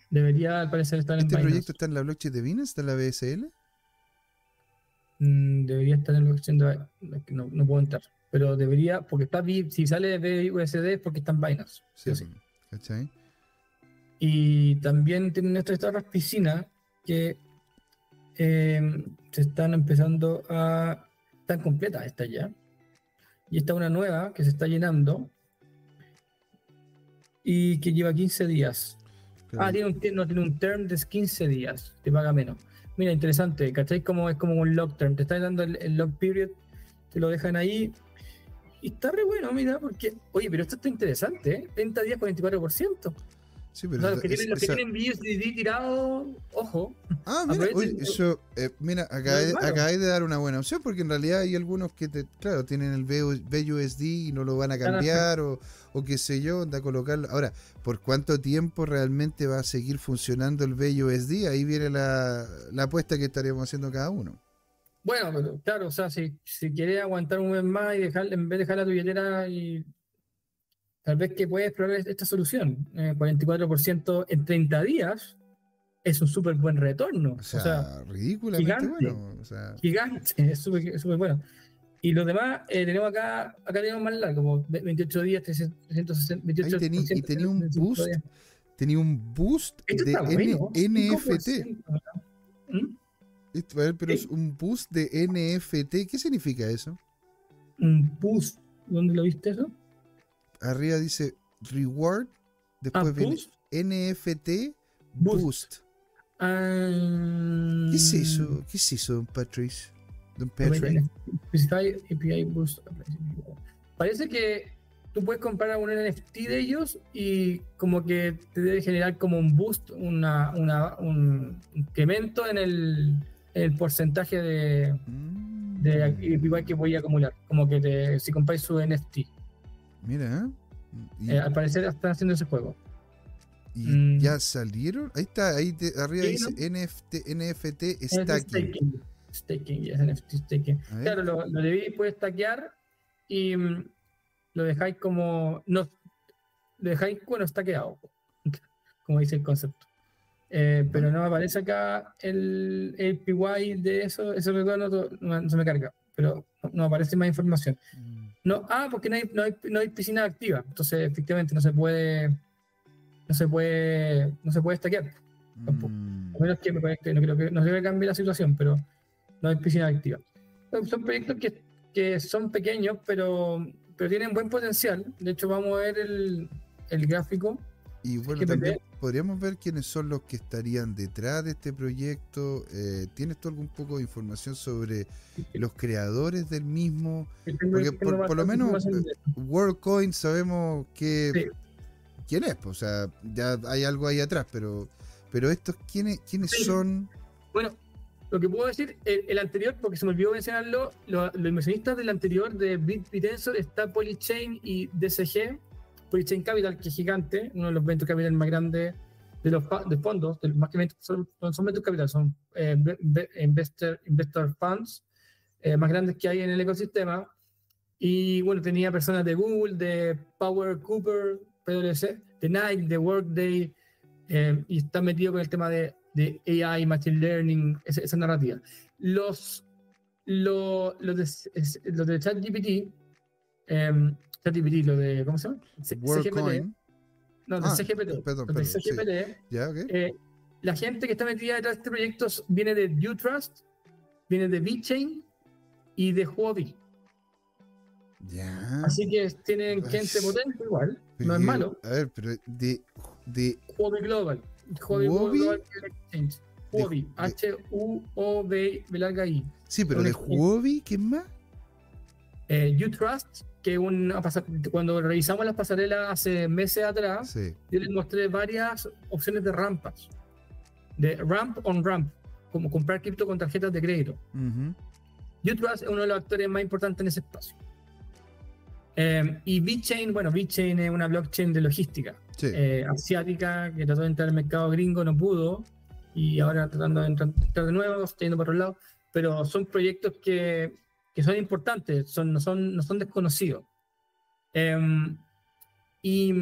Debería al parecer estar en ¿Este proyecto está en la blockchain de Binance? ¿Está en la BSL? Mm, debería estar en la blockchain de no, no puedo entrar. Pero debería, porque está si sale de BUSD es porque está en Binance. Sí, sí. ¿cachai? Y también tienen estas otras piscinas que eh, se están empezando a. Están completas estas ya. Y esta una nueva que se está llenando y que lleva 15 días. Ah, tiene un, no, tiene un term de 15 días, te paga menos. Mira, interesante, ¿cachai? Como, es como un lock term, te está dando el, el lock period, te lo dejan ahí. Y está re bueno, mira, porque, oye, pero esto está interesante, ¿eh? 30 días, 44%. Sí, pero los que, tienen, los que tienen BUSD tirado, ojo. Ah, mira, eso, eh, mira acá, hay, de dar una buena opción porque en realidad hay algunos que, te, claro, tienen el BUSD y no lo van a cambiar o, o qué sé yo, a colocarlo. Ahora, ¿por cuánto tiempo realmente va a seguir funcionando el BUSD? Ahí viene la, la apuesta que estaríamos haciendo cada uno. Bueno, claro, o sea, si, si quieres aguantar un mes más y dejar, en vez de dejar la billetera y tal vez que puedes probar esta solución. 44% eh, en 30 días es un súper buen retorno. O sea, ridículamente gigante, bueno. O sea. Gigante, es súper bueno. Y los demás, eh, tenemos acá, acá tenemos más largo, como 28 días, 360, 28 Y tenía un boost, tenía un boost de NFT. ¿Mm? Pero es un boost de NFT. ¿Qué significa eso? Un boost. ¿Dónde lo viste eso? arriba dice reward, después ah, viene NFT boost. Ah. ¿Qué es eso? ¿Qué es eso, don Patrice? Don Patrick. API boost. Parece que tú puedes comprar un NFT de ellos y como que te debe generar como un boost, una, una un incremento en el, el porcentaje de, de mm. igual que voy a acumular. Como que te, si compráis su NFT. Mira. ¿eh? al parecer están haciendo ese juego. ¿Y mm. ya salieron? Ahí está, ahí arriba dice NFT, NFT staking. Staking, yes, NFT staking. Claro, lo, lo debí puedes stackear y mm, lo dejáis como. No, lo dejáis bueno, stackeado, como dice el concepto. Eh, pero no me aparece acá el, el PY de eso, ese retorno no, se me carga, pero no, aparece más información. Mm. No, ah, porque no hay, no hay, no hay piscina activa. Entonces, efectivamente, no se puede. No se puede. No se puede. Tampoco. Mm. A menos que me conecte. No creo que no se que cambie la situación, pero no hay piscina activa. Son proyectos que, que son pequeños, pero, pero tienen buen potencial. De hecho, vamos a ver el, el gráfico y bueno, también podríamos ver quiénes son los que estarían detrás de este proyecto. Eh, ¿Tienes tú algún poco de información sobre los creadores del mismo? Porque por, lo menos eh, WorldCoin sabemos que quién es, o sea, ya hay algo ahí atrás, pero pero estos quiénes quiénes son. Bueno, lo que puedo decir, el, anterior, porque se me olvidó mencionarlo, los, inversionistas del anterior de Bitensor está Polychain y DCG Chain Capital, que es gigante, uno de los venture capital más grandes de los de fondos, de, más que son, son venture capital, son eh, investor, investor funds eh, más grandes que hay en el ecosistema. Y bueno, tenía personas de Google, de Power Cooper, PwC, de Nike, de Workday, eh, y está metido con el tema de, de AI, Machine Learning, esa, esa narrativa. Los, lo, los de, los de ChatGPT, eh, ChatGPT, lo de, ¿cómo se llama? No, de Ah, CGPT. perdón, de perdón, sí. CGPT, Ya, ok. eh, la gente que está metida detrás de este proyecto viene de Utrust, viene de VeChain y de Huobi. ya. Así que tienen Ay. gente potente igual, no es malo. A ver, pero de. de Huobi Global. Huobi Huobi? Global Exchange. Huobi. de- H-U-O-B, B larga I. sí, pero de Huobi, ¿qué más? Eh, Utrust, que una cuando revisamos las pasarelas hace meses atrás, Sí. yo les mostré varias opciones de rampas. De ramp on ramp, como comprar cripto con tarjetas de crédito. Ujú. Utrust es uno de los actores más importantes en ese espacio. Eh, y VeChain, bueno, VeChain es una blockchain de logística Sí. eh, asiática que trató de entrar al mercado gringo, no pudo, y ahora tratando de entrar, de nuevo, está yendo por otro lado, pero son proyectos que, que son importantes, son, no, son, no son desconocidos. Em, y,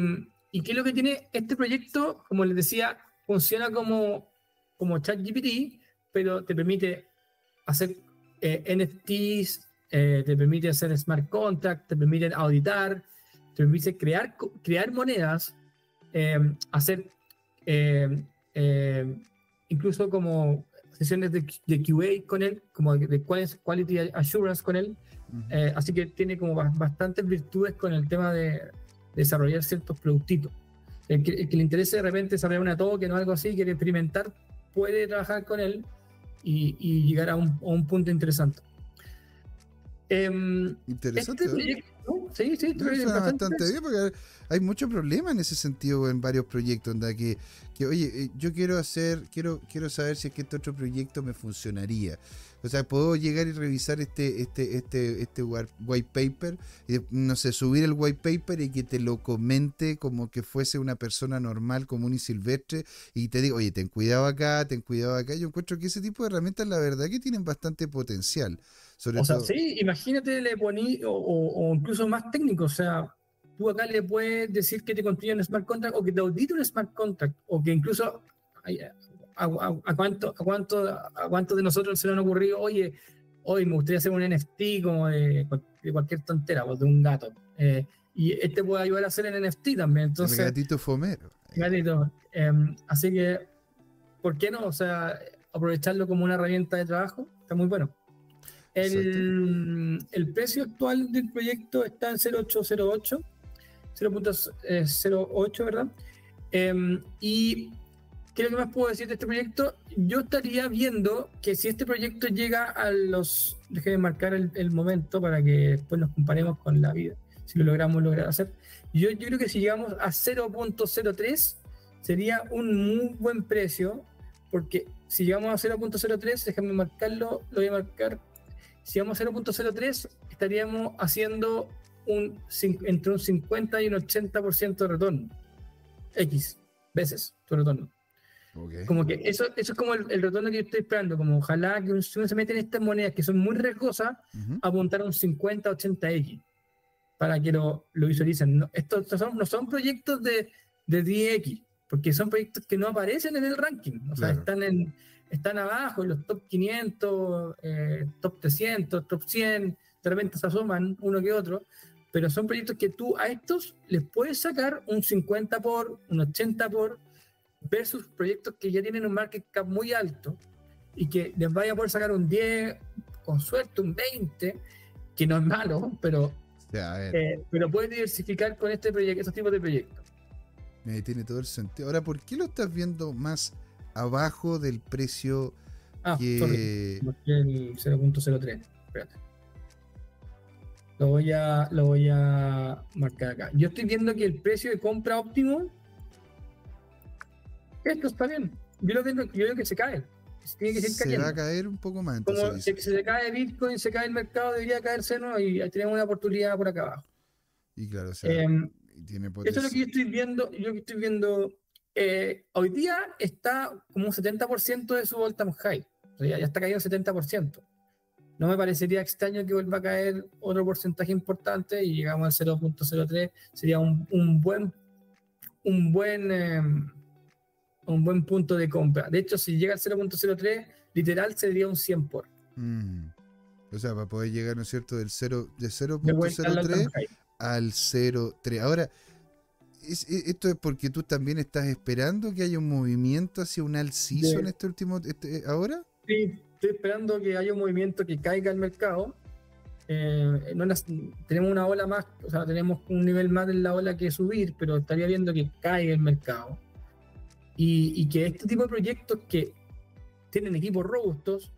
¿Y qué es lo que tiene este proyecto? Como les decía, funciona como, como ChatGPT, pero te permite hacer eh, NFTs, eh, te permite hacer smart contracts, te permite auditar, te permite crear, crear monedas, eh, hacer eh, eh, incluso como sesiones de, de QA con él, como de, de quali- quality assurance con él. Eh, así que tiene como ba- bastantes virtudes con el tema de desarrollar ciertos productitos. El que, el que le interese de repente desarrollar una token o algo así, quiere experimentar, puede trabajar con él y, y llegar a un, a un punto interesante. Em, Interesante. este proyecto, sí, sí, No, es bastante bien. porque hay muchos problemas en ese sentido en varios proyectos onda, que, que oye eh, yo quiero hacer quiero quiero saber si es que este otro proyecto me funcionaría. O sea puedo llegar y revisar este este este este white paper y no sé subir el white paper y que te lo comente como que fuese una persona normal común y silvestre y te digo oye ten cuidado acá ten cuidado acá yo encuentro que ese tipo de herramientas la verdad que tienen bastante potencial sobre O sea, sí, imagínate, le poní, o, o- o incluso más técnico, o sea, tú acá le puedes decir que te construya un smart contract o que te audite un smart contract, o que incluso a, a- a cuánto, a, cuánto, a cuántos de nosotros se nos han ocurrido, oye, hoy me gustaría hacer un NFT como de, de cualquier tontera, o de un gato. eh, y este puede ayudar a hacer el NFT también. el Entonces, gatito fomero Gatito. Em, así que, ¿por qué no? O sea, aprovecharlo como una herramienta de trabajo está muy bueno. El, el precio actual del proyecto está en 0.808, 0.08, ¿verdad? Em, y ¿qué es lo que más puedo decir de este proyecto? Yo estaría viendo que si este proyecto llega a los... Déjenme marcar el, el momento para que después nos comparemos con la vida, si lo logramos lograr hacer. Yo, yo creo que si llegamos a 0.03 sería un muy buen precio, porque si llegamos a 0.03, déjame marcarlo, lo voy a marcar. Si llegamos a 0.03, estaríamos haciendo un, entre un 50 y un 80% de retorno. X veces tu retorno. Como que eso, eso es como el, el retorno que yo estoy esperando. Como ojalá que uno, si uno se mete en estas monedas que son muy riesgosas, Ujú. apuntar a un 50, 80X para que lo, lo visualicen. No, estos son, no son proyectos de, de 10X, porque son proyectos que no aparecen en el ranking. O sea, están, en, están abajo en los top 500, eh, top 300, top 100, de repente se asoman uno que otro, pero son proyectos que tú a estos les puedes sacar un 50 por, un 80 por, versus proyectos que ya tienen un market cap muy alto y que les vaya a poder sacar un 10, con suerte un 20, que no es malo, pero, Ya, eh, pero puedes diversificar con este proyecto, estos tipos de proyectos. eh, tiene todo el sentido. Ahora, ¿por qué lo estás viendo más abajo del precio Ah, que... marqué el 0.03. Espérate. Lo voy, a, lo voy a marcar acá. Yo estoy viendo que el precio de compra óptimo. Esto está bien. Yo lo veo, yo veo que se cae. Se tiene que seguir se cayendo. va a caer un poco más? Como se, se cae Bitcoin, se cae el mercado, debería caerse ¿no? y ahí tenemos una oportunidad por acá abajo. y claro, o sea, Em, Eso es lo que yo estoy viendo. Yo que estoy viendo. Eh, hoy día está como un 70% de su all time high. O sea, ya, está caído el 70%. no me parecería extraño que vuelva a caer otro porcentaje importante y llegamos al 0.03, sería un, un, buen un buen em, un buen punto de compra. De hecho, si llega al 0.03, literal sería un 100 por. Mm. O sea, para poder llegar, ¿no es cierto?, del 0, de 0.03 al 0.3. Ahora, ¿esto es porque tú también estás esperando que haya un movimiento hacia un alciso en este último, este, ahora? Sí, estoy esperando que haya un movimiento que caiga el mercado. Eh, tenemos una ola más, o sea, tenemos un nivel más en la ola que subir, pero estaría viendo que caiga el mercado. Y, que este tipo de proyectos que tienen equipos robustos,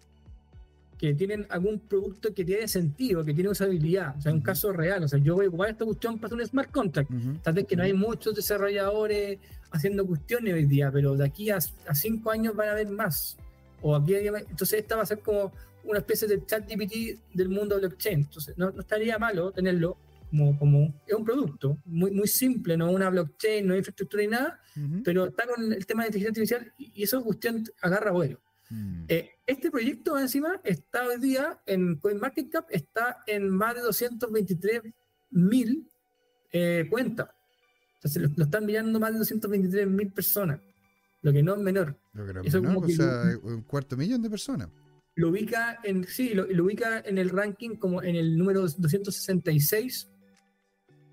que tienen algún producto que tiene sentido, que tiene usabilidad, o sea, un caso real, o sea, yo voy a ocupar esta cuestión para hacer un smart contract. Tal vez que no hay muchos desarrolladores haciendo cuestiones hoy día, pero de aquí a, a cinco años van a haber más. O aquí entonces esta va a ser como una especie de chat GPT del mundo blockchain. Entonces no, estaría malo tenerlo como, como es un producto muy, muy simple, no una blockchain, no hay infraestructura ni nada, pero está con el tema de inteligencia artificial y eso es cuestión agarra vuelo. Mm. Eh, este proyecto encima está hoy día en CoinMarketCap, está en más de 223 mil eh, cuentas. Entonces lo, lo, están mirando más de 223 mil personas lo que no es menor. Lo que no es menor, o sea, un cuarto millón de personas. Lo ubica en, sí, lo, ubica en el ranking como en el número 266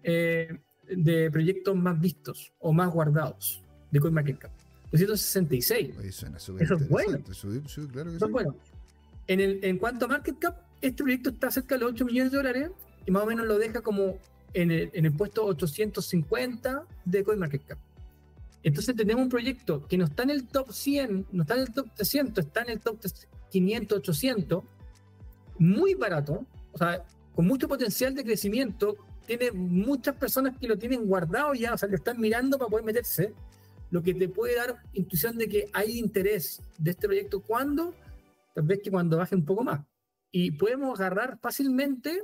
eh, de proyectos más vistos o más guardados de CoinMarketCap. 266. Eso es bueno. claro que Eso es bueno. En, el, en cuanto a market cap, este proyecto está cerca de los 8 millones de dólares y más o menos lo deja como en el, en el puesto 850 de CoinMarketCap. Entonces tenemos un proyecto que no está en el top 100, no está en el top 300, está en el top 500, 800, muy barato, o sea, con mucho potencial de crecimiento, tiene muchas personas que lo tienen guardado ya, o sea, lo están mirando para poder meterse, lo que te puede dar intuición de que hay interés de este proyecto cuando, tal vez que cuando baje un poco más. Y podemos agarrar fácilmente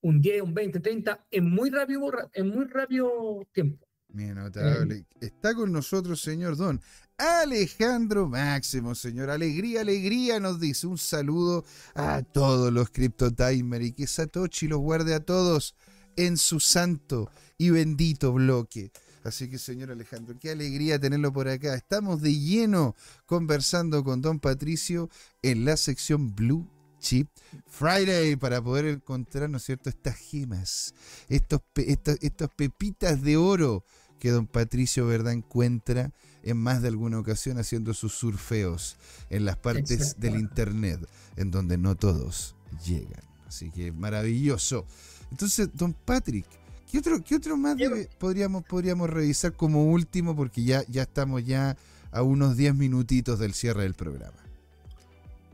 un 10, un 20, 30 en muy rápido, en muy rápido tiempo. notable. Está con nosotros, señor Don Alejandro Máximo, señor. Alegría, alegría, nos dice. Un saludo a todos los CryptoTimer y que Satoshi los guarde a todos en su santo y bendito bloque. Así que, señor Alejandro, qué alegría tenerlo por acá. Estamos de lleno conversando con don Patricio en la sección Blue Chip Friday para poder encontrar, ¿no es cierto?, estas gemas, estos, estos, pepitas de oro que don Patricio Verdad encuentra en más de alguna ocasión haciendo sus surfeos en las partes del internet en donde no todos llegan. Así que maravilloso. Entonces, don Patrick, ¿qué otro, qué otro más podríamos, podríamos revisar como último? Porque ya, ya estamos ya a unos 10 minutitos del cierre del programa.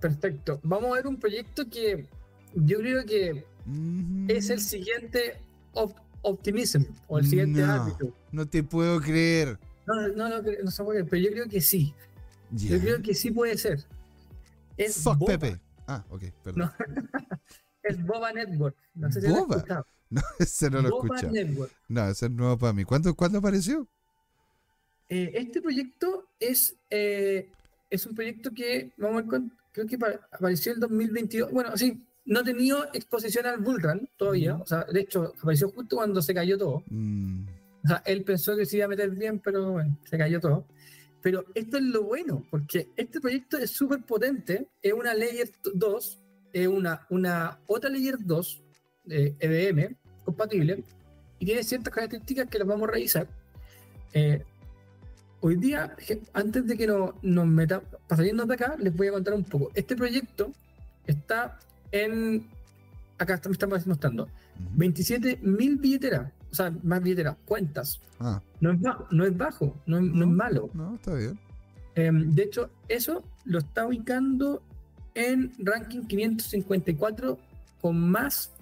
Perfecto. Vamos a ver un proyecto que yo creo que es el siguiente Optimism o el siguiente no, No te puedo creer. No, no, no, no, se puede, pero yo creo que sí. Yo creo que sí puede ser. Es Fuck Pepe. Ah, ok, perdón. es Boba Network. No sé si ¿Boba? Lo no, ese no lo Boba Network. No, ese es nuevo para mí. ¿Cuándo, ¿cuándo apareció? Eh, este proyecto es, eh, es un proyecto que, vamos a ver, creo que apareció en el 2022. Bueno, sí, no ha tenido exposición al bullrun todavía. O sea, de hecho, apareció justo cuando se cayó todo. Mm. O sea, él pensó que se iba a meter bien, pero bueno, se cayó todo. Pero esto es lo bueno, porque este proyecto es súper potente, es una Layer 2, es una, una otra Layer 2 de EVM compatible, y tiene ciertas características que las vamos a revisar. Eh, hoy día, antes de que nos, nos metamos, saliendo de acá, les voy a contar un poco. Este proyecto está en, acá estamos mostrando, 27.000 billeteras, o sea, más billeteras, cuentas. Ah. No, es bajo, no es bajo, no, es malo. No, está bien. Em, de hecho, eso lo está ubicando en ranking 554 con más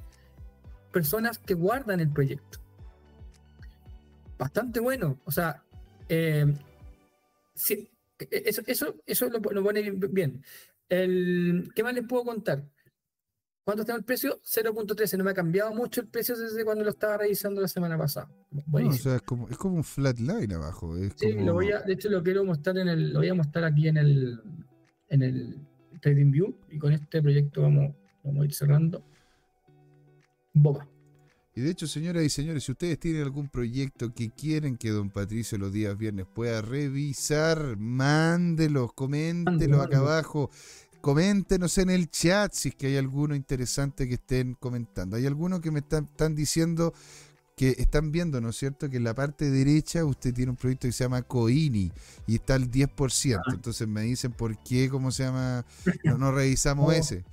personas que guardan el proyecto. Bastante bueno. O sea, eh, Sí, e, eso, eso, eso lo, pone bien. El, ¿Qué más les puedo contar? ¿Cuánto está el precio? 0.13. No me ha cambiado mucho el precio desde cuando lo estaba revisando la semana pasada. o sea, es como, es como un flatline abajo. sí, lo voy a, de hecho lo quiero mostrar en el, lo voy a mostrar aquí en el, en el Trading View y con este proyecto vamos, Vamos a ir cerrando. Boba. Y de hecho, señoras y señores, si ustedes tienen algún proyecto que quieren que don Patricio los días viernes pueda revisar, mándelos, coméntelos acá abajo. Coméntenos en el chat si es que hay alguno interesante que estén comentando. Hay algunos que me están, están diciendo que están viendo, ¿no es cierto? Que en la parte derecha usted tiene un proyecto que se llama Coini y está al 10%. Ah. Entonces me dicen por qué, ¿cómo se llama? No, no revisamos oh. ese.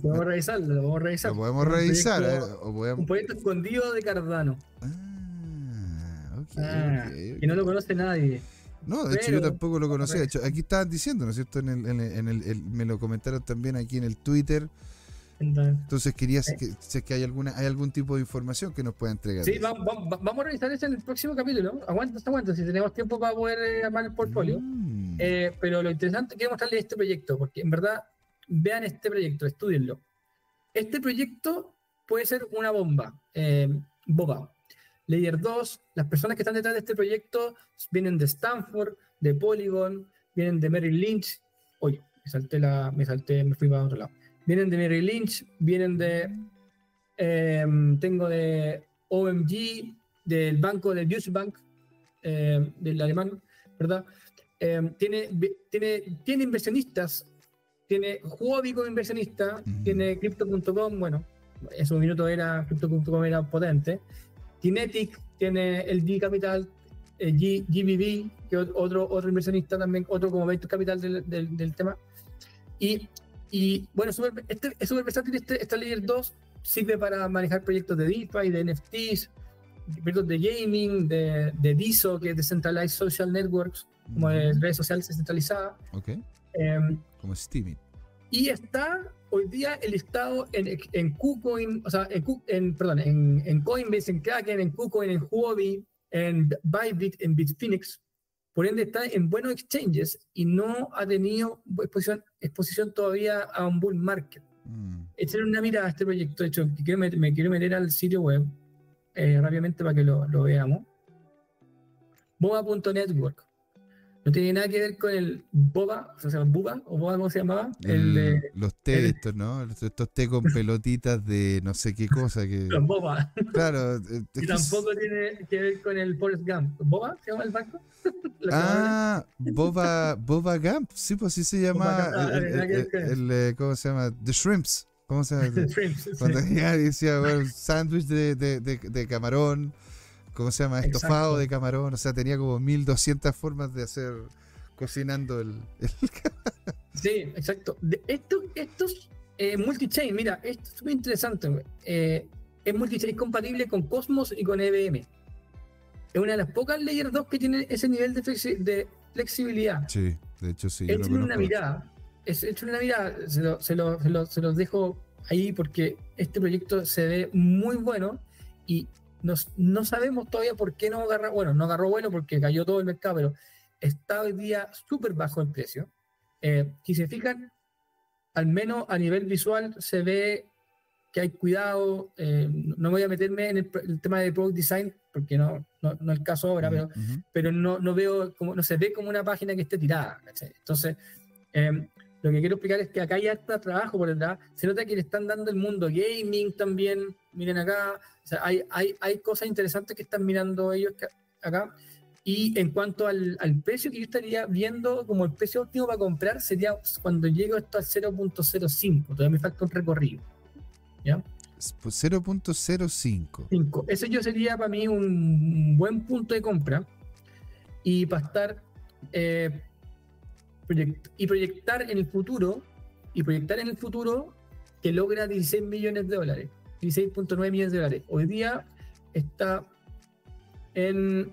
podemos revisarlo, lo podemos revisar. Lo podemos revisar. Un proyecto escondido de Cardano. Ah, ok. Ah, Que no lo conoce nadie. No, de hecho yo tampoco lo conocía. De hecho, aquí estaban diciendo, ¿no es cierto? En el, en el, me lo comentaron también aquí en el Twitter. Entonces quería saber que, que hay alguna hay algún tipo de información que nos pueda entregar. Sí, vamos, a revisar eso en el próximo capítulo. Aguanta, aguanta, si tenemos tiempo para poder eh, armar el portfolio. Mm. Eh, pero lo interesante, quiero mostrarles este proyecto, porque en verdad, vean este proyecto, estudienlo. Este proyecto puede ser una bomba, eh, boba. Layer 2, las personas que están detrás de este proyecto vienen de Stanford, de Polygon, vienen de Merrill Lynch. Oye, me salté, la, me salté, me fui para otro lado vienen de Merrill Lynch, vienen de, em, tengo de OMG, del banco del Deutsche Bank, em, del alemán, ¿verdad? Em, tiene, tiene, tiene inversionistas, tiene Huobi como inversionista, tiene Crypto.com, bueno, en su minuto era, Crypto.com era potente, Kinetic tiene el G Capital, el G, GBB, que otro, otro inversionista también, otro como Venture Capital del, del, del tema. Y y bueno, este, es súper versátil este, esta Layer 2, sirve para manejar proyectos de DeFi, de NFTs, proyectos de gaming, de, de DISO, que es Decentralized Social Networks, como redes sociales descentralizadas. Ok. Em, como Steaming. Y está hoy día el listado en, en KuCoin, o sea, en, en perdón, en, en, Coinbase, en Kraken, en KuCoin, en Huobi, en Bybit, en Bitfinex. Por ende, está en buenos exchanges y no ha tenido exposición, exposición todavía a un bull market. Mm. Echar una mirada a este proyecto. De hecho, me, quiero meter al sitio web eh, rápidamente para que lo, lo veamos. Boba.network no tiene nada que ver con el boba, o sea, buba, o boba, ¿cómo se llamaba? El, de, los té estos, ¿no? Estos té con pelotitas de no sé qué cosa. Que... Los boba. Claro. y tampoco tiene que ver con el Forrest Gump. ¿Boba se llama el banco? ah, Boba, Boba Gump, sí, pues sí se llama. El, eh, ¿Cómo se llama? The Shrimps. ¿Cómo se llama? The Shrimps. Cuando sí. decía, bueno, sándwich de, de, de, de camarón. ¿Cómo se llama? Estofado de camarón, o sea, tenía como 1200 formas de hacer cocinando el... sí, exacto. De esto, estos eh, multi-chain, mira, esto es muy interesante. Eh, es multi-chain compatible con Cosmos y con EVM. Es una de las pocas Layer 2 que tiene ese nivel de, flexibilidad. Sí, de hecho sí. Hecho una mirada. Es hecho una mirada. Se, lo, se, lo, se los dejo ahí porque este proyecto se ve muy bueno y no sabemos todavía por qué no agarra, bueno, no agarró vuelo porque cayó todo el mercado, pero está hoy día súper bajo el precio. Eh, si se fijan, al menos a nivel visual se ve que hay cuidado. Eh, no voy a meterme en el, tema de product design porque no, no, es el caso ahora, pero, pero no, no veo como, no se ve como una página que esté tirada. Entonces, eh, lo que quiero explicar es que acá hay harta trabajo por detrás. Se nota que le están dando el mundo gaming también. Miren acá. O sea, hay, hay, hay cosas interesantes que están mirando ellos acá. Y en cuanto al, al, precio que yo estaría viendo como el precio óptimo para comprar, sería cuando llego esto al 0.05. Todavía me falta un recorrido. ¿Ya? 0.05. Pues Ese yo sería para mí un buen punto de compra. Y para estar eh, y proyectar en el futuro, y proyectar en el futuro que logra 16 millones de dólares, 16.9 millones de dólares. Hoy día está en,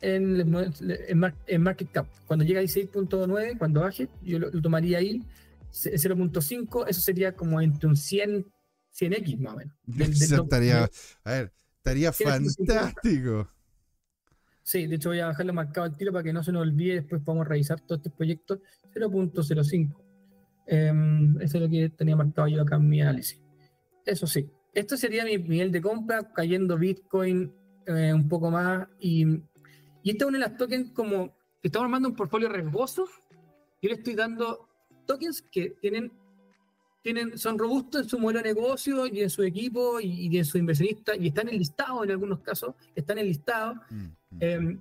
en, en, market cap. Cuando llega a 16.9, cuando baje, yo lo, tomaría ahí 0.5, eso sería como entre un 100, 100x más o menos. estaría, a ver, estaría fantástico. Sí, de hecho voy a bajarlo marcado al tiro para que no se nos olvide, después podamos revisar todo este proyecto 0.05. Em, eso es lo que tenía marcado yo acá en mi análisis. Eso sí, esto sería mi nivel de compra, cayendo Bitcoin eh, un poco más. Y, y esta es una de las tokens como estamos armando un portfolio riesgoso. Yo le estoy dando tokens que tienen tienen, son robustos en su modelo de negocio y en su equipo y, en su inversionista y están enlistados en algunos casos, están enlistados. Mm, mm. Em,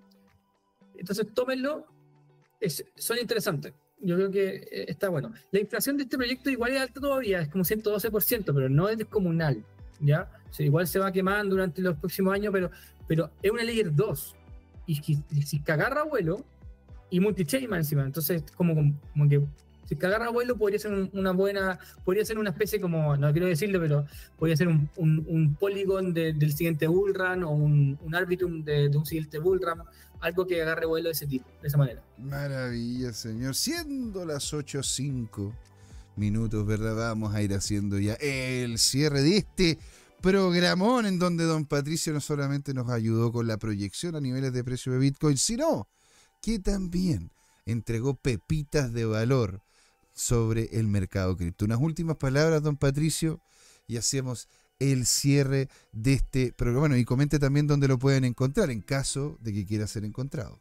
entonces, tómenlo, son interesantes. Yo creo que eh, está bueno. La inflación de este proyecto igual es alta todavía, es como 112%, pero no es descomunal. ¿ya? igual se va quemando durante los próximos años, pero, pero es una Layer 2. Y si, si agarra vuelo, y multi-chain más encima, entonces como, como que si que agarra vuelo podría ser una buena, podría ser una especie como, no quiero decirlo, pero podría ser un, un, del siguiente bullrun o un, un arbitrum de, un siguiente bullrun, algo que agarre vuelo de ese tipo, de esa manera. Maravilla, señor. Siendo las 8.05 minutos, ¿verdad? Vamos a ir haciendo ya el cierre de este programón en donde don Patricio no solamente nos ayudó con la proyección a niveles de precio de Bitcoin, sino que también entregó pepitas de valor sobre el mercado cripto. Unas últimas palabras, don Patricio, y hacemos el cierre de este programa. Bueno, y comente también dónde lo pueden encontrar en caso de que quiera ser encontrado.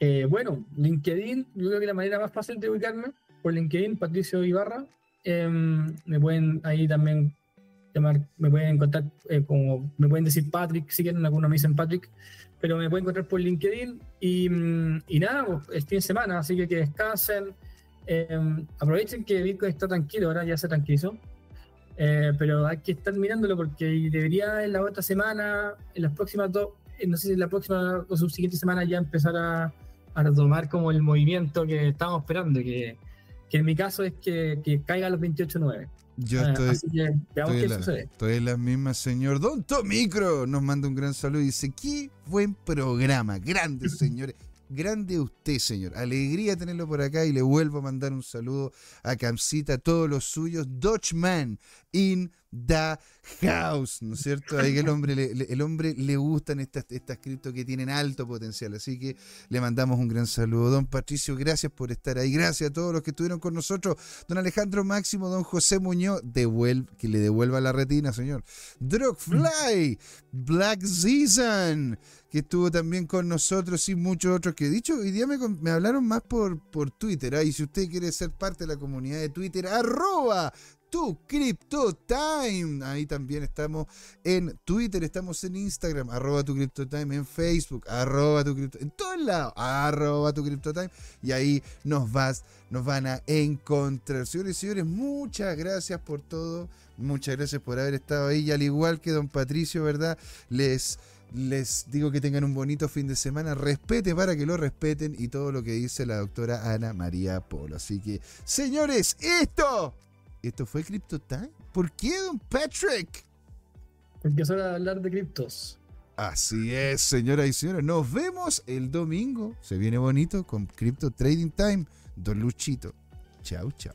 Eh, bueno, LinkedIn, yo creo que la manera más fácil de ubicarme, por LinkedIn, Patricio Ibarra. Em, me pueden ahí también llamar, me pueden encontrar eh, como, me pueden decir Patrick, si quieren, algunos me dicen Patrick, pero me pueden encontrar por LinkedIn y, mm, nada, pues, es fin de semana, así que que descansen, Em, aprovechen que Bitcoin está tranquilo, ahora ya se tranquilizó. Eh, pero hay que estar mirándolo porque debería en la otra semana, en las próximas dos, eh, no sé si en la próxima o subsiguiente semana ya empezar a, a retomar como el movimiento que estábamos esperando, que, que en mi caso es que, que caiga a los 28.9. Yo ah, estoy, Así que veamos qué sucede. Estoy la misma, señor. Don Tomicro nos manda un gran saludo y dice, qué buen programa, grandes señores. Grande usted, señor. Alegría tenerlo por acá y le vuelvo a mandar un saludo a Camcita, a todos los suyos. Dutchman in the house, ¿no es cierto? Ahí el hombre le, el hombre le gustan estas, estas criptos que tienen alto potencial. Así que le mandamos un gran saludo. Don Patricio, gracias por estar ahí. Gracias a todos los que estuvieron con nosotros. Don Alejandro Máximo, don José Muñoz, devuelve, que le devuelva la retina, señor. Drogfly, Black Season que estuvo también con nosotros y muchos otros que he dicho, hoy día me, hablaron más por, por Twitter. ¿ah? Y si usted quiere ser parte de la comunidad de Twitter, arroba tu Crypto Time. Ahí también estamos en Twitter, estamos en Instagram, arroba tu Crypto Time, en Facebook, arroba tu Crypto, en todos lados, arroba tu Crypto Time. Y ahí nos vas, nos van a encontrar. Señores y señores, muchas gracias por todo. Muchas gracias por haber estado ahí. Y al igual que don Patricio, ¿verdad? Les les digo que tengan un bonito fin de semana. Respete para que lo respeten y todo lo que dice la doctora Ana María Polo. Así que, señores, esto, esto fue Crypto Time. ¿Por qué, don Patrick? Hora de hablar de criptos. Así es, señoras y señores. Nos vemos el domingo. Se viene bonito con Crypto Trading Time. Don Luchito. Chau, chau.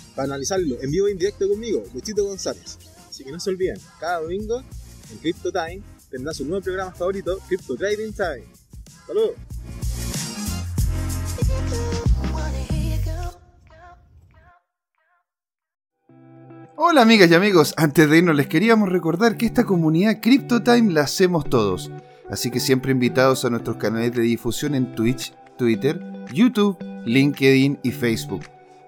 para analizarlo en vivo e indirecto conmigo, Luchito González. Así que no se olviden, cada domingo en Crypto Time tendrá su nuevo programa favorito, Crypto Trading Time. ¡Saludos! Hola amigas y amigos, antes de irnos les queríamos recordar que esta comunidad CryptoTime la hacemos todos, así que siempre invitados a nuestros canales de difusión en Twitch, Twitter, YouTube, LinkedIn y Facebook